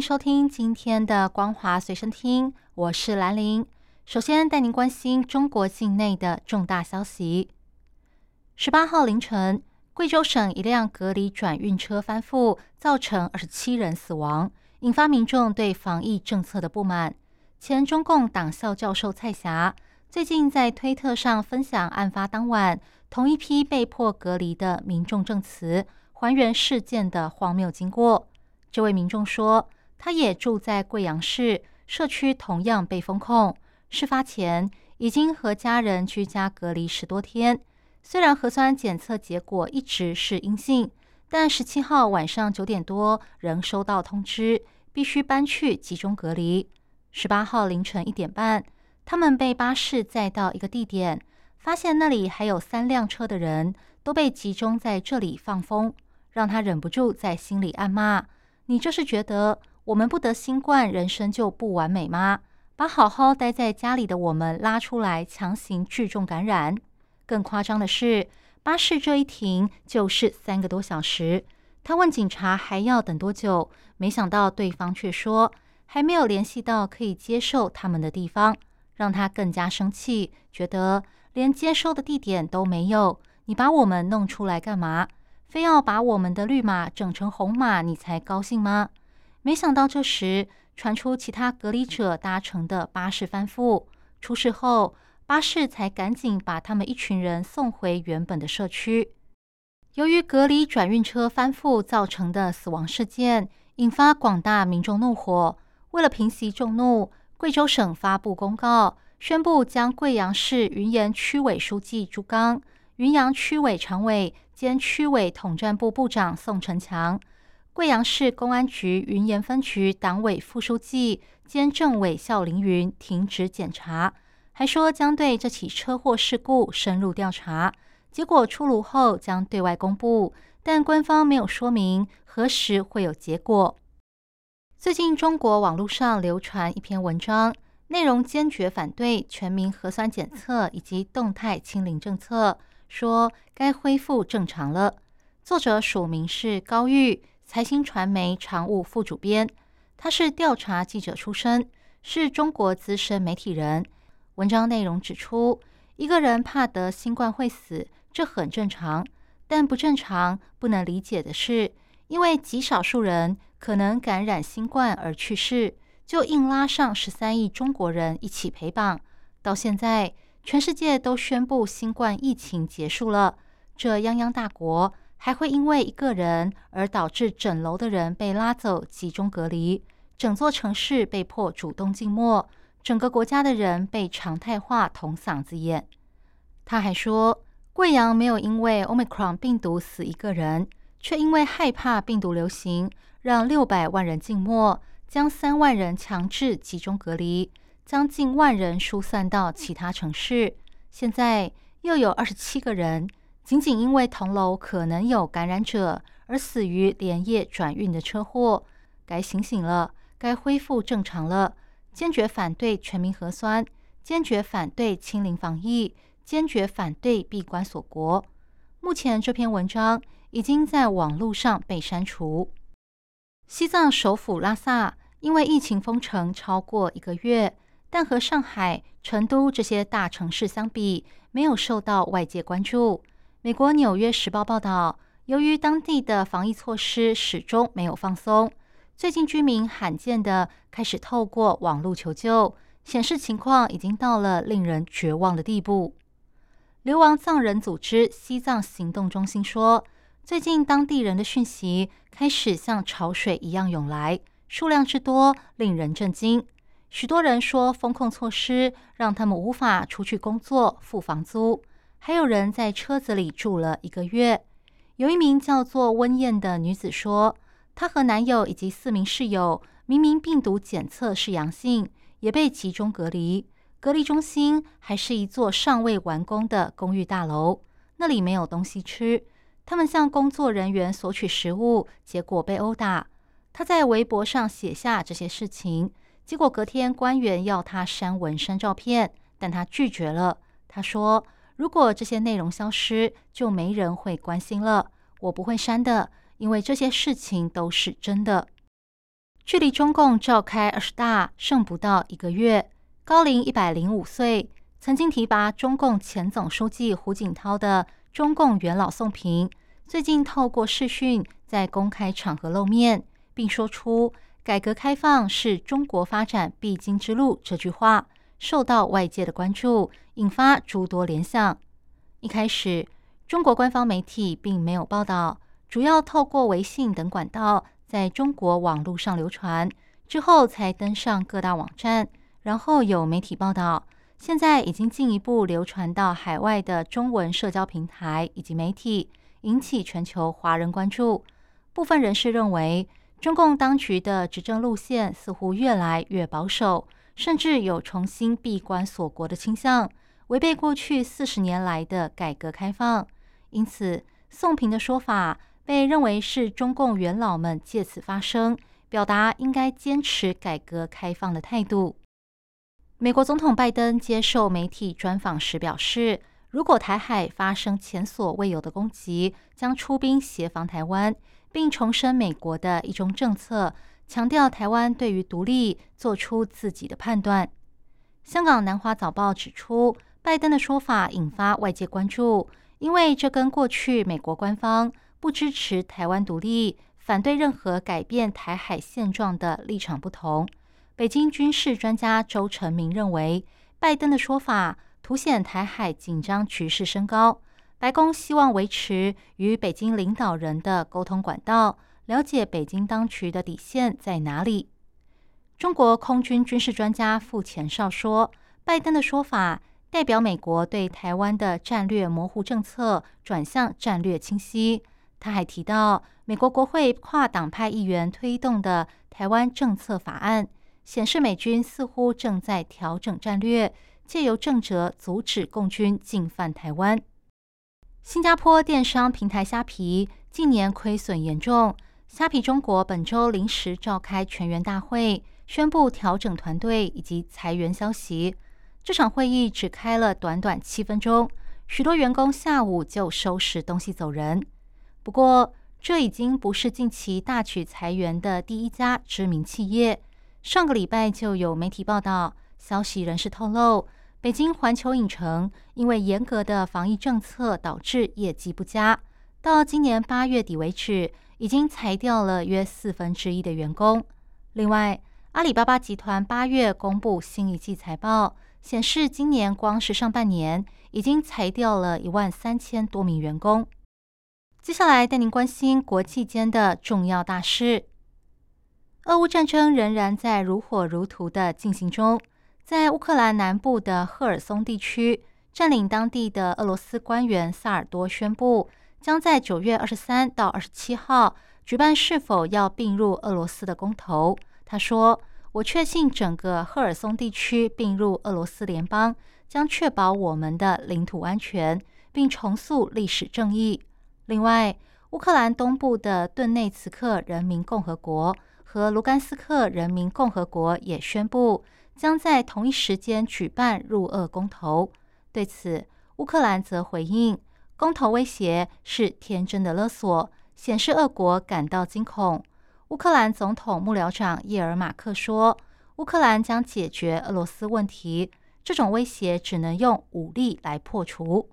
收听今天的《光华随身听》，我是兰玲。首先带您关心中国境内的重大消息。十八号凌晨，贵州省一辆隔离转运车翻覆，造成二十七人死亡，引发民众对防疫政策的不满。前中共党校教授蔡霞最近在推特上分享案发当晚同一批被迫隔离的民众证词，还原事件的荒谬经过。这位民众说，他也住在贵阳市，社区同样被封控，事发前已经和家人居家隔离十多天。虽然核酸检测结果一直是阴性，但十七号晚上九点多仍收到通知，必须搬去集中隔离。十八号凌晨一点半，他们被巴士载到一个地点，发现那里还有三辆车的人都被集中在这里放风，让他忍不住在心里暗骂：“你这是觉得我们不得新冠，人生就不完美吗？把好好待在家里的我们拉出来，强行聚众感染。”更夸张的是，巴士这一停就是三个多小时。他问警察还要等多久，没想到对方却说还没有联系到可以接受他们的地方，让他更加生气，觉得连接收的地点都没有，你把我们弄出来干嘛？非要把我们的绿码整成红码，你才高兴吗？没想到这时传出其他隔离者搭乘的巴士翻覆，出事后。巴士才赶紧把他们一群人送回原本的社区。由于隔离转运车翻覆造成的死亡事件，引发广大民众怒火。为了平息众怒，贵州省发布公告，宣布将贵阳市云岩区委书记朱刚、云阳区委常委兼区委统战部部长宋成强、贵阳市公安局云岩分局党委副书记兼政委肖凌云停职检查。还说将对这起车祸事故深入调查，结果出炉后将对外公布，但官方没有说明何时会有结果。最近，中国网络上流传一篇文章，内容坚决反对全民核酸检测以及动态清零政策，说该恢复正常了。作者署名是高玉，财新传媒常务副主编，他是调查记者出身，是中国资深媒体人。文章内容指出，一个人怕得新冠会死，这很正常。但不正常、不能理解的是，因为极少数人可能感染新冠而去世，就硬拉上十三亿中国人一起陪绑。到现在，全世界都宣布新冠疫情结束了，这泱泱大国还会因为一个人而导致整楼的人被拉走集中隔离，整座城市被迫主动静默。整个国家的人被常态化捅嗓子眼。他还说，贵阳没有因为 Omicron 病毒死一个人，却因为害怕病毒流行，让六百万人静默，将三万人强制集中隔离，将近万人疏散到其他城市。现在又有二十七个人，仅仅因为同楼可能有感染者而死于连夜转运的车祸。该醒醒了，该恢复正常了。坚决反对全民核酸，坚决反对清零防疫，坚决反对闭关锁国。目前这篇文章已经在网络上被删除。西藏首府拉萨因为疫情封城超过一个月，但和上海、成都这些大城市相比，没有受到外界关注。美国《纽约时报》报道，由于当地的防疫措施始终没有放松。最近居民罕见的开始透过网络求救，显示情况已经到了令人绝望的地步。流亡藏人组织西藏行动中心说，最近当地人的讯息开始像潮水一样涌来，数量之多令人震惊。许多人说，风控措施让他们无法出去工作、付房租，还有人在车子里住了一个月。有一名叫做温燕的女子说。她和男友以及四名室友明明病毒检测是阳性，也被集中隔离。隔离中心还是一座尚未完工的公寓大楼，那里没有东西吃。他们向工作人员索取食物，结果被殴打。他在微博上写下这些事情，结果隔天官员要他删文删照片，但他拒绝了。他说：“如果这些内容消失，就没人会关心了。我不会删的，因为这些事情都是真的。”距离中共召开二十大剩不到一个月，高龄一百零五岁，曾经提拔中共前总书记胡锦涛的中共元老宋平，最近透过视讯在公开场合露面。并说出“改革开放是中国发展必经之路”这句话，受到外界的关注，引发诸多联想。一开始，中国官方媒体并没有报道，主要透过微信等管道在中国网络上流传，之后才登上各大网站，然后有媒体报道，现在已经进一步流传到海外的中文社交平台以及媒体，引起全球华人关注。部分人士认为。中共当局的执政路线似乎越来越保守，甚至有重新闭关锁国的倾向，违背过去四十年来的改革开放。因此，宋平的说法被认为是中共元老们借此发声，表达应该坚持改革开放的态度。美国总统拜登接受媒体专访时表示，如果台海发生前所未有的攻击，将出兵协防台湾。并重申美国的一中政策，强调台湾对于独立做出自己的判断。香港南华早报指出，拜登的说法引发外界关注，因为这跟过去美国官方不支持台湾独立、反对任何改变台海现状的立场不同。北京军事专家周成明认为，拜登的说法凸显台海紧张局势升高。白宫希望维持与北京领导人的沟通管道，了解北京当局的底线在哪里。中国空军军事专家傅前哨说，拜登的说法代表美国对台湾的战略模糊政策转向战略清晰。他还提到，美国国会跨党派议员推动的台湾政策法案，显示美军似乎正在调整战略，借由政策阻止共军进犯台湾。新加坡电商平台虾皮近年亏损严重，虾皮中国本周临时召开全员大会，宣布调整团队以及裁员消息。这场会议只开了短短七分钟，许多员工下午就收拾东西走人。不过，这已经不是近期大举裁员的第一家知名企业。上个礼拜就有媒体报道，消息人士透露。北京环球影城因为严格的防疫政策导致业绩不佳，到今年八月底为止，已经裁掉了约四分之一的员工。另外，阿里巴巴集团八月公布新一季财报，显示今年光是上半年已经裁掉了一万三千多名员工。接下来带您关心国际间的重要大事：俄乌战争仍然在如火如荼的进行中。在乌克兰南部的赫尔松地区，占领当地的俄罗斯官员萨尔多宣布，将在九月二十三到二十七号举办是否要并入俄罗斯的公投。他说：“我确信整个赫尔松地区并入俄罗斯联邦将确保我们的领土安全，并重塑历史正义。”另外，乌克兰东部的顿内茨克人民共和国和卢甘斯克人民共和国也宣布。将在同一时间举办入俄公投。对此，乌克兰则回应，公投威胁是天真的勒索，显示俄国感到惊恐。乌克兰总统幕僚长叶尔马克说，乌克兰将解决俄罗斯问题，这种威胁只能用武力来破除。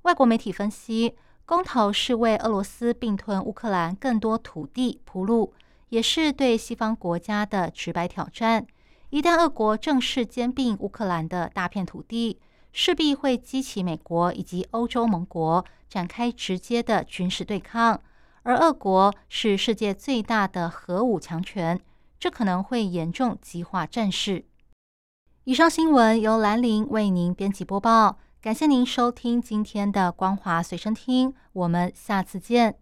外国媒体分析，公投是为俄罗斯并吞乌克兰更多土地铺路，也是对西方国家的直白挑战。一旦俄国正式兼并乌克兰的大片土地，势必会激起美国以及欧洲盟国展开直接的军事对抗。而俄国是世界最大的核武强权，这可能会严重激化战事。以上新闻由兰陵为您编辑播报，感谢您收听今天的光华随身听，我们下次见。